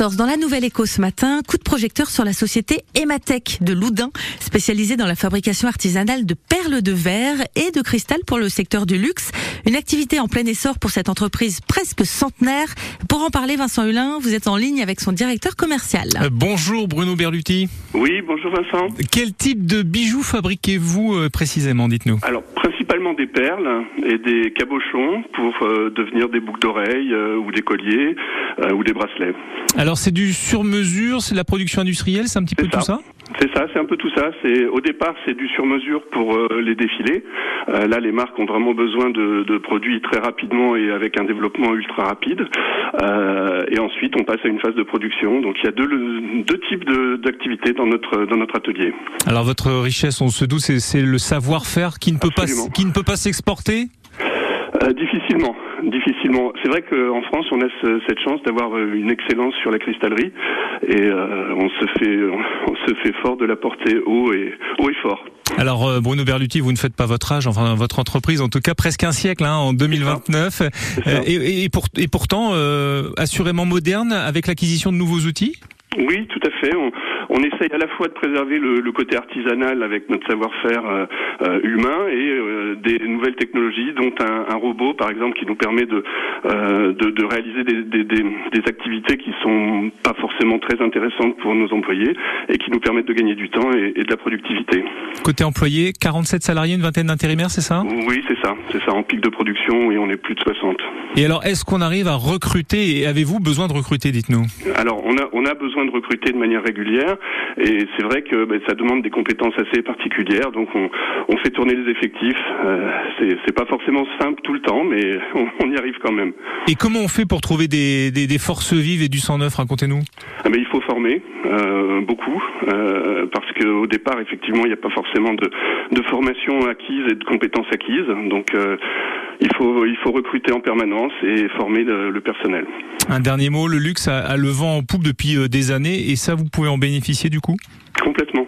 7h14 dans la Nouvelle Éco ce matin, coup de projecteur sur la société Ematech de Loudun, spécialisée dans la fabrication artisanale de perles de verre et de cristal pour le secteur du luxe. Une activité en plein essor pour cette entreprise presque centenaire. Pour en parler, Vincent Hulin, vous êtes en ligne avec son directeur commercial. Euh, bonjour Bruno Berluti. Oui, bonjour Vincent. Quel type de bijoux fabriquez-vous euh, précisément, dites-nous? Alors, principalement des perles et des cabochons pour euh, devenir des boucles d'oreilles ou des colliers ou des bracelets. Alors, c'est du sur-mesure, c'est de la production industrielle, c'est un petit peu tout ça? C'est ça, c'est un peu tout ça. C'est au départ c'est du sur-mesure pour euh, les défilés. Euh, là, les marques ont vraiment besoin de, de, produits très rapidement et avec un développement ultra rapide. Euh, et ensuite, on passe à une phase de production. Donc, il y a deux, deux types d'activités dans notre dans notre atelier. Alors, votre richesse, on se doute, c'est le savoir-faire qui ne peut pas qui ne peut pas s'exporter? Euh, difficilement, difficilement. C'est vrai qu'en France, on a cette chance d'avoir euh, une excellence sur la cristallerie et euh, on se fait, on se fait fort de la porter haut et haut et fort. Alors Bruno Berluti, vous ne faites pas votre âge, enfin votre entreprise, en tout cas presque un siècle, hein, en 2029, et, et, pour, et, pourtant assurément moderne avec l'acquisition de nouveaux outils? Oui, tout à fait. On, on essaye à la fois de préserver le, le côté artisanal avec notre savoir-faire euh, euh humain et euh, des nouvelles technologies, dont un, un, robot, par exemple, qui nous permet de, euh, de, de, réaliser des, des, des, des, activités qui sont pas forcément très intéressantes pour nos employés et qui nous permettent de gagner du temps et, et de la productivité. Côté employé, 47 salariés, une vingtaine d'intérimaires, c'est ça? Oui, c'est ça. C'est ça. En pic de production, et on est plus de 60. Et alors, est-ce qu'on arrive à recruter et avez-vous besoin de recruter, dites-nous? Alors, on a, on a besoin de recruter de manière régulière. Et c'est vrai que ben, ça demande des compétences assez particulières, donc on, on fait tourner les effectifs. Euh, c'est pas forcément simple tout le temps, mais on, on, y arrive quand même. Et comment on fait pour trouver des, des, des forces vives et du sang neuf Racontez-nous? Ah ben, il faut former euh, beaucoup, euh, parce qu'au départ, effectivement, il n'y a pas forcément de, de, formation acquise et de compétences acquises. Donc euh, il faut, il faut recruter en permanence et former le, le personnel. Un dernier mot, le luxe a, a, le vent en poupe depuis euh, des années et ça, vous pouvez en bénéficier du coup? Complètement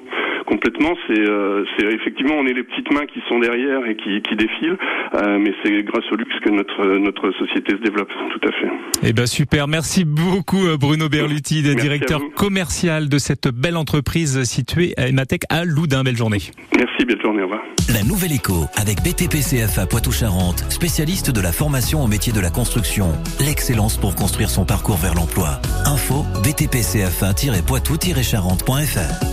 complètement. C'est euh, effectivement on est les petites mains qui sont derrière et qui, qui défilent, euh, mais c'est grâce au luxe que notre notre société se développe. Tout à fait. Eh ben super, merci beaucoup euh, Bruno Berluti, directeur commercial de cette belle entreprise située à Ematech à Loudun. Belle journée. Merci, belle journée. Au revoir. La nouvelle écho avec BTPCFA Poitou-Charentes, spécialiste de la formation au métier de la construction. L'excellence pour construire son parcours vers l'emploi. Info btpcfa-poitou-charentes.fr